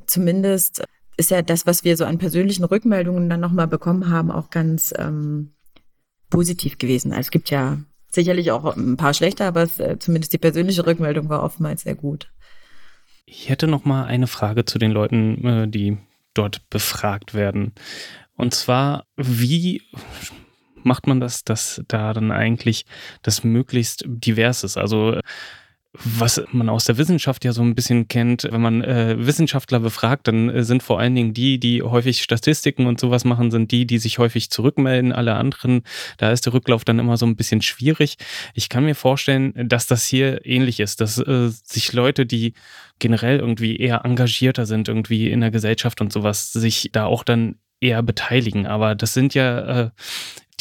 Zumindest ist ja das, was wir so an persönlichen Rückmeldungen dann nochmal bekommen haben, auch ganz ähm, positiv gewesen. Also es gibt ja sicherlich auch ein paar schlechte, aber es, äh, zumindest die persönliche Rückmeldung war oftmals sehr gut. Ich hätte noch mal eine Frage zu den Leuten, äh, die dort befragt werden. Und zwar, wie macht man das, dass da dann eigentlich das möglichst divers ist? Also was man aus der Wissenschaft ja so ein bisschen kennt, wenn man äh, Wissenschaftler befragt, dann äh, sind vor allen Dingen die, die häufig Statistiken und sowas machen, sind die, die sich häufig zurückmelden. Alle anderen, da ist der Rücklauf dann immer so ein bisschen schwierig. Ich kann mir vorstellen, dass das hier ähnlich ist, dass äh, sich Leute, die generell irgendwie eher engagierter sind, irgendwie in der Gesellschaft und sowas, sich da auch dann eher beteiligen. Aber das sind ja äh,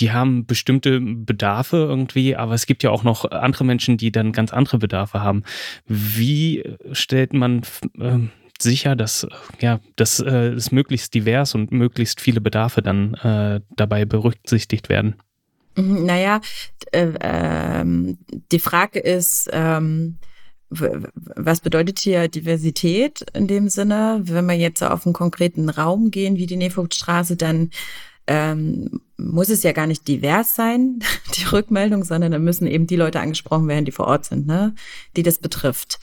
die haben bestimmte Bedarfe irgendwie, aber es gibt ja auch noch andere Menschen, die dann ganz andere Bedarfe haben. Wie stellt man äh, sicher, dass ja, dass äh, es möglichst divers und möglichst viele Bedarfe dann äh, dabei berücksichtigt werden? Mhm, naja, äh, ähm, die Frage ist, ähm, was bedeutet hier Diversität in dem Sinne? Wenn wir jetzt auf einen konkreten Raum gehen, wie die Nefugtstraße, dann ähm, muss es ja gar nicht divers sein, die Rückmeldung, sondern da müssen eben die Leute angesprochen werden, die vor Ort sind, ne, die das betrifft.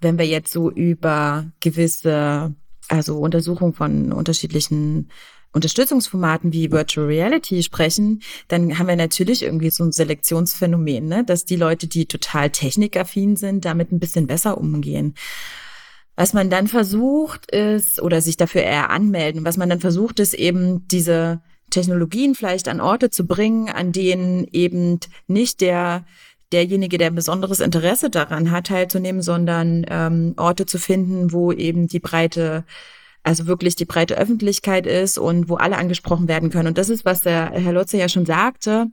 Wenn wir jetzt so über gewisse, also Untersuchungen von unterschiedlichen Unterstützungsformaten wie Virtual Reality sprechen, dann haben wir natürlich irgendwie so ein Selektionsphänomen, ne? dass die Leute, die total technikaffin sind, damit ein bisschen besser umgehen. Was man dann versucht ist, oder sich dafür eher anmelden, was man dann versucht ist eben diese Technologien vielleicht an Orte zu bringen, an denen eben nicht der derjenige, der ein besonderes Interesse daran hat, teilzunehmen, sondern ähm, Orte zu finden, wo eben die breite, also wirklich die breite Öffentlichkeit ist und wo alle angesprochen werden können. Und das ist, was der Herr Lotze ja schon sagte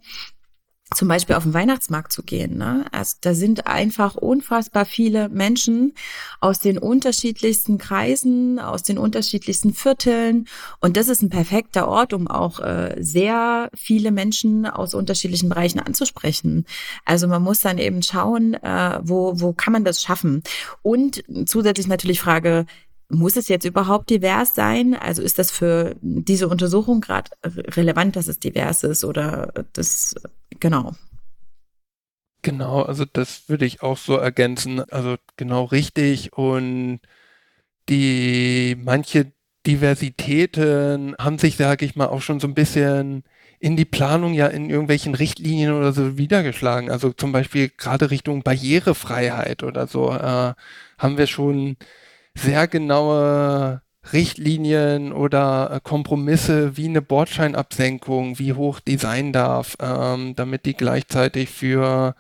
zum Beispiel auf den Weihnachtsmarkt zu gehen. Ne? Also da sind einfach unfassbar viele Menschen aus den unterschiedlichsten Kreisen, aus den unterschiedlichsten Vierteln. Und das ist ein perfekter Ort, um auch äh, sehr viele Menschen aus unterschiedlichen Bereichen anzusprechen. Also man muss dann eben schauen, äh, wo, wo kann man das schaffen. Und zusätzlich natürlich Frage, muss es jetzt überhaupt divers sein? Also ist das für diese Untersuchung gerade relevant, dass es divers ist oder das, genau. Genau, also das würde ich auch so ergänzen. Also genau richtig. Und die manche Diversitäten haben sich, sage ich mal, auch schon so ein bisschen in die Planung ja in irgendwelchen Richtlinien oder so wiedergeschlagen. Also zum Beispiel gerade Richtung Barrierefreiheit oder so äh, haben wir schon sehr genaue Richtlinien oder äh, Kompromisse wie eine Bordscheinabsenkung, wie hoch die sein darf, ähm, damit die gleichzeitig für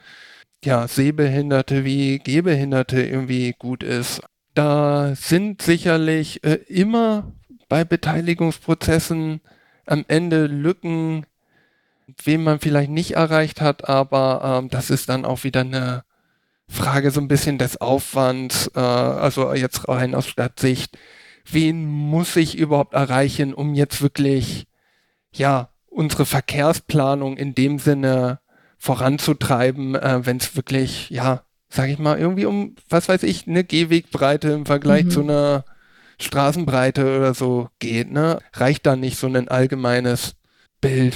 ja, Sehbehinderte wie Gehbehinderte irgendwie gut ist. Da sind sicherlich äh, immer bei Beteiligungsprozessen am Ende Lücken, wen man vielleicht nicht erreicht hat, aber ähm, das ist dann auch wieder eine Frage so ein bisschen des Aufwands, äh, also jetzt rein aus Stadtsicht wen muss ich überhaupt erreichen, um jetzt wirklich, ja, unsere Verkehrsplanung in dem Sinne voranzutreiben, äh, wenn es wirklich, ja, sag ich mal, irgendwie um, was weiß ich, eine Gehwegbreite im Vergleich mhm. zu einer Straßenbreite oder so geht, ne? Reicht da nicht so ein allgemeines Bild,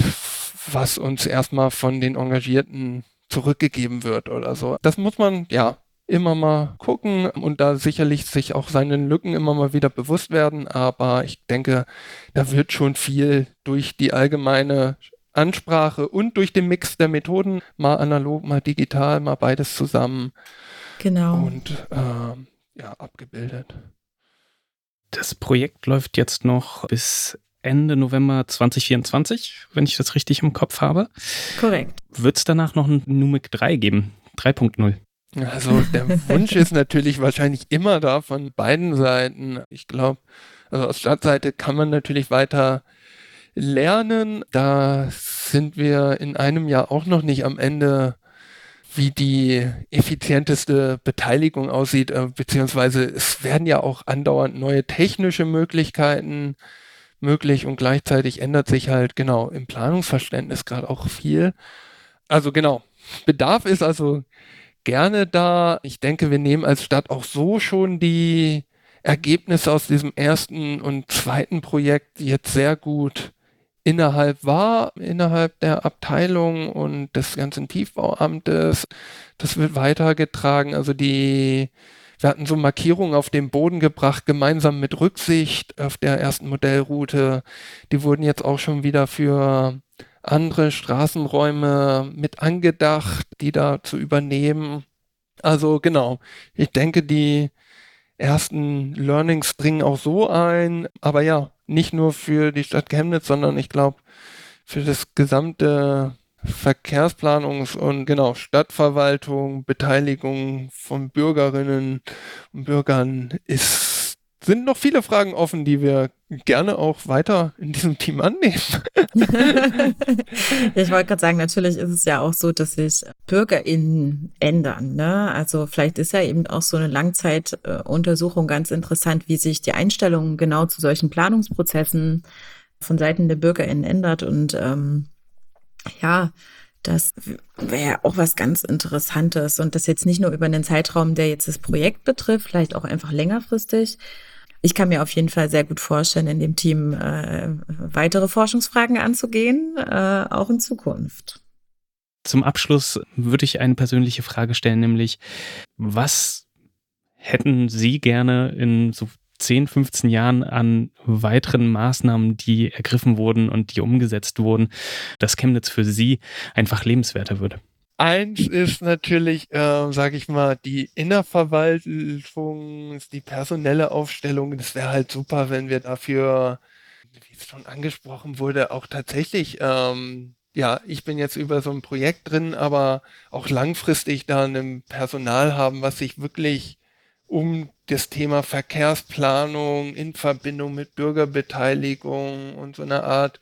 was uns erstmal von den Engagierten zurückgegeben wird oder so. Das muss man, ja, immer mal gucken und da sicherlich sich auch seinen Lücken immer mal wieder bewusst werden. Aber ich denke, da wird schon viel durch die allgemeine Ansprache und durch den Mix der Methoden, mal analog, mal digital, mal beides zusammen. Genau. Und ähm, ja, abgebildet. Das Projekt läuft jetzt noch bis Ende November 2024, wenn ich das richtig im Kopf habe. Korrekt. Wird es danach noch ein Numic 3 geben? 3.0? Also der Wunsch ist natürlich wahrscheinlich immer da von beiden Seiten. Ich glaube, also aus Stadtseite kann man natürlich weiter lernen. Da sind wir in einem Jahr auch noch nicht am Ende, wie die effizienteste Beteiligung aussieht, äh, beziehungsweise es werden ja auch andauernd neue technische Möglichkeiten möglich und gleichzeitig ändert sich halt genau im Planungsverständnis gerade auch viel. Also genau, Bedarf ist also gerne da. Ich denke, wir nehmen als Stadt auch so schon die Ergebnisse aus diesem ersten und zweiten Projekt jetzt sehr gut innerhalb wahr, innerhalb der Abteilung und des ganzen Tiefbauamtes. Das wird weitergetragen. Also die, wir hatten so Markierungen auf den Boden gebracht, gemeinsam mit Rücksicht auf der ersten Modellroute. Die wurden jetzt auch schon wieder für andere Straßenräume mit angedacht, die da zu übernehmen. Also genau, ich denke, die ersten Learnings bringen auch so ein, aber ja, nicht nur für die Stadt Chemnitz, sondern ich glaube für das gesamte Verkehrsplanungs- und genau Stadtverwaltung, Beteiligung von Bürgerinnen und Bürgern ist sind noch viele Fragen offen, die wir gerne auch weiter in diesem Team annehmen. ich wollte gerade sagen, natürlich ist es ja auch so, dass sich BürgerInnen ändern. Ne? Also vielleicht ist ja eben auch so eine Langzeituntersuchung ganz interessant, wie sich die Einstellung genau zu solchen Planungsprozessen von Seiten der BürgerInnen ändert. Und ähm, ja, das wäre auch was ganz Interessantes und das jetzt nicht nur über einen Zeitraum, der jetzt das Projekt betrifft, vielleicht auch einfach längerfristig, ich kann mir auf jeden Fall sehr gut vorstellen, in dem Team äh, weitere Forschungsfragen anzugehen, äh, auch in Zukunft. Zum Abschluss würde ich eine persönliche Frage stellen, nämlich was hätten Sie gerne in so 10, 15 Jahren an weiteren Maßnahmen, die ergriffen wurden und die umgesetzt wurden, dass Chemnitz für Sie einfach lebenswerter würde? Eins ist natürlich, äh, sage ich mal, die Innerverwaltung, die personelle Aufstellung. Das wäre halt super, wenn wir dafür, wie es schon angesprochen wurde, auch tatsächlich, ähm, ja, ich bin jetzt über so ein Projekt drin, aber auch langfristig da ein Personal haben, was sich wirklich um das Thema Verkehrsplanung in Verbindung mit Bürgerbeteiligung und so eine Art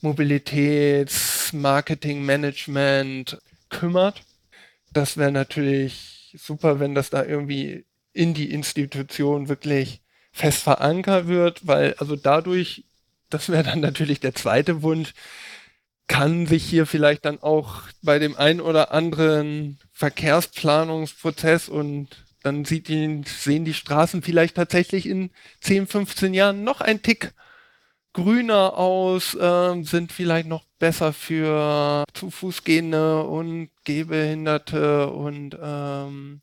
Mobilitäts-, Marketing-Management kümmert. Das wäre natürlich super, wenn das da irgendwie in die Institution wirklich fest verankert wird, weil also dadurch, das wäre dann natürlich der zweite Wunsch, kann sich hier vielleicht dann auch bei dem einen oder anderen Verkehrsplanungsprozess und dann die, sehen die Straßen vielleicht tatsächlich in 10, 15 Jahren noch ein Tick grüner aus, äh, sind vielleicht noch besser für zu Fußgehende und Gehbehinderte und ähm,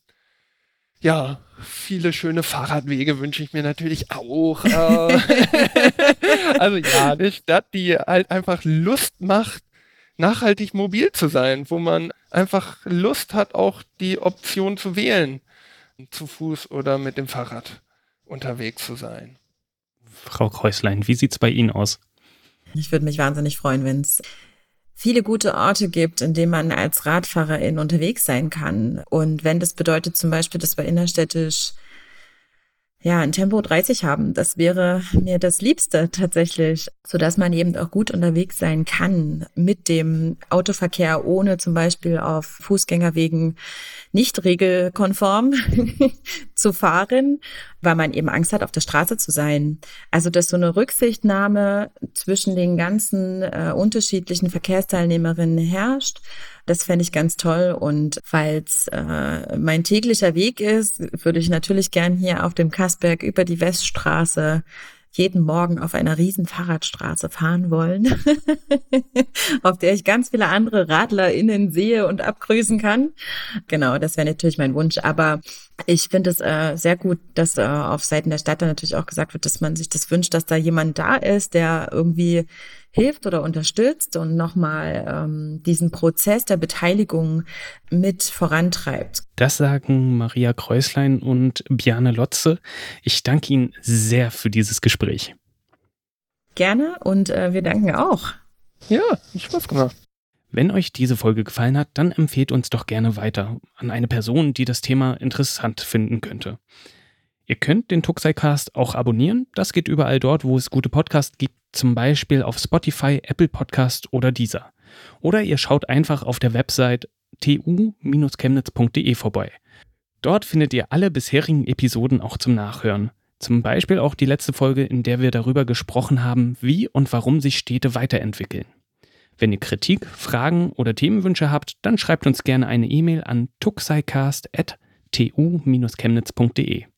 ja, viele schöne Fahrradwege wünsche ich mir natürlich auch. Äh. also ja, eine Stadt, die halt einfach Lust macht, nachhaltig mobil zu sein, wo man einfach Lust hat, auch die Option zu wählen, zu Fuß oder mit dem Fahrrad unterwegs zu sein. Frau Kreuslein, wie sieht's bei Ihnen aus? Ich würde mich wahnsinnig freuen, wenn es viele gute Orte gibt, in denen man als Radfahrerin unterwegs sein kann. Und wenn das bedeutet zum Beispiel, dass wir innerstädtisch ja, ein Tempo 30 haben. Das wäre mir das Liebste tatsächlich, so dass man eben auch gut unterwegs sein kann mit dem Autoverkehr, ohne zum Beispiel auf Fußgängerwegen nicht regelkonform zu fahren, weil man eben Angst hat, auf der Straße zu sein. Also, dass so eine Rücksichtnahme zwischen den ganzen äh, unterschiedlichen Verkehrsteilnehmerinnen herrscht, das fände ich ganz toll. Und falls äh, mein täglicher Weg ist, würde ich natürlich gern hier auf dem Kassberg über die Weststraße jeden Morgen auf einer riesen Fahrradstraße fahren wollen, auf der ich ganz viele andere RadlerInnen sehe und abgrüßen kann. Genau, das wäre natürlich mein Wunsch. Aber ich finde es äh, sehr gut, dass äh, auf Seiten der Stadt dann natürlich auch gesagt wird, dass man sich das wünscht, dass da jemand da ist, der irgendwie hilft oder unterstützt und nochmal ähm, diesen Prozess der Beteiligung mit vorantreibt. Das sagen Maria Kreuslein und Bjane Lotze. Ich danke Ihnen sehr für dieses Gespräch. Gerne und äh, wir danken auch. Ja, ich Spaß gemacht. Wenn euch diese Folge gefallen hat, dann empfehlt uns doch gerne weiter an eine Person, die das Thema interessant finden könnte. Ihr könnt den Tuxicast auch abonnieren. Das geht überall dort, wo es gute Podcasts gibt, zum Beispiel auf Spotify, Apple Podcast oder dieser. Oder ihr schaut einfach auf der Website tu-chemnitz.de vorbei. Dort findet ihr alle bisherigen Episoden auch zum Nachhören. Zum Beispiel auch die letzte Folge, in der wir darüber gesprochen haben, wie und warum sich Städte weiterentwickeln. Wenn ihr Kritik, Fragen oder Themenwünsche habt, dann schreibt uns gerne eine E-Mail an tuxicast.tu-chemnitz.de.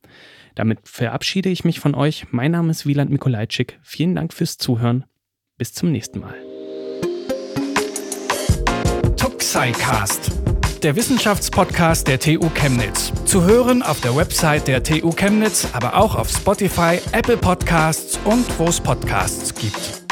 Damit verabschiede ich mich von euch. Mein Name ist Wieland Mikolajczyk. Vielen Dank fürs Zuhören. Bis zum nächsten Mal. Tuxicast, der Wissenschaftspodcast der TU Chemnitz. Zu hören auf der Website der TU Chemnitz, aber auch auf Spotify, Apple Podcasts und wo es Podcasts gibt.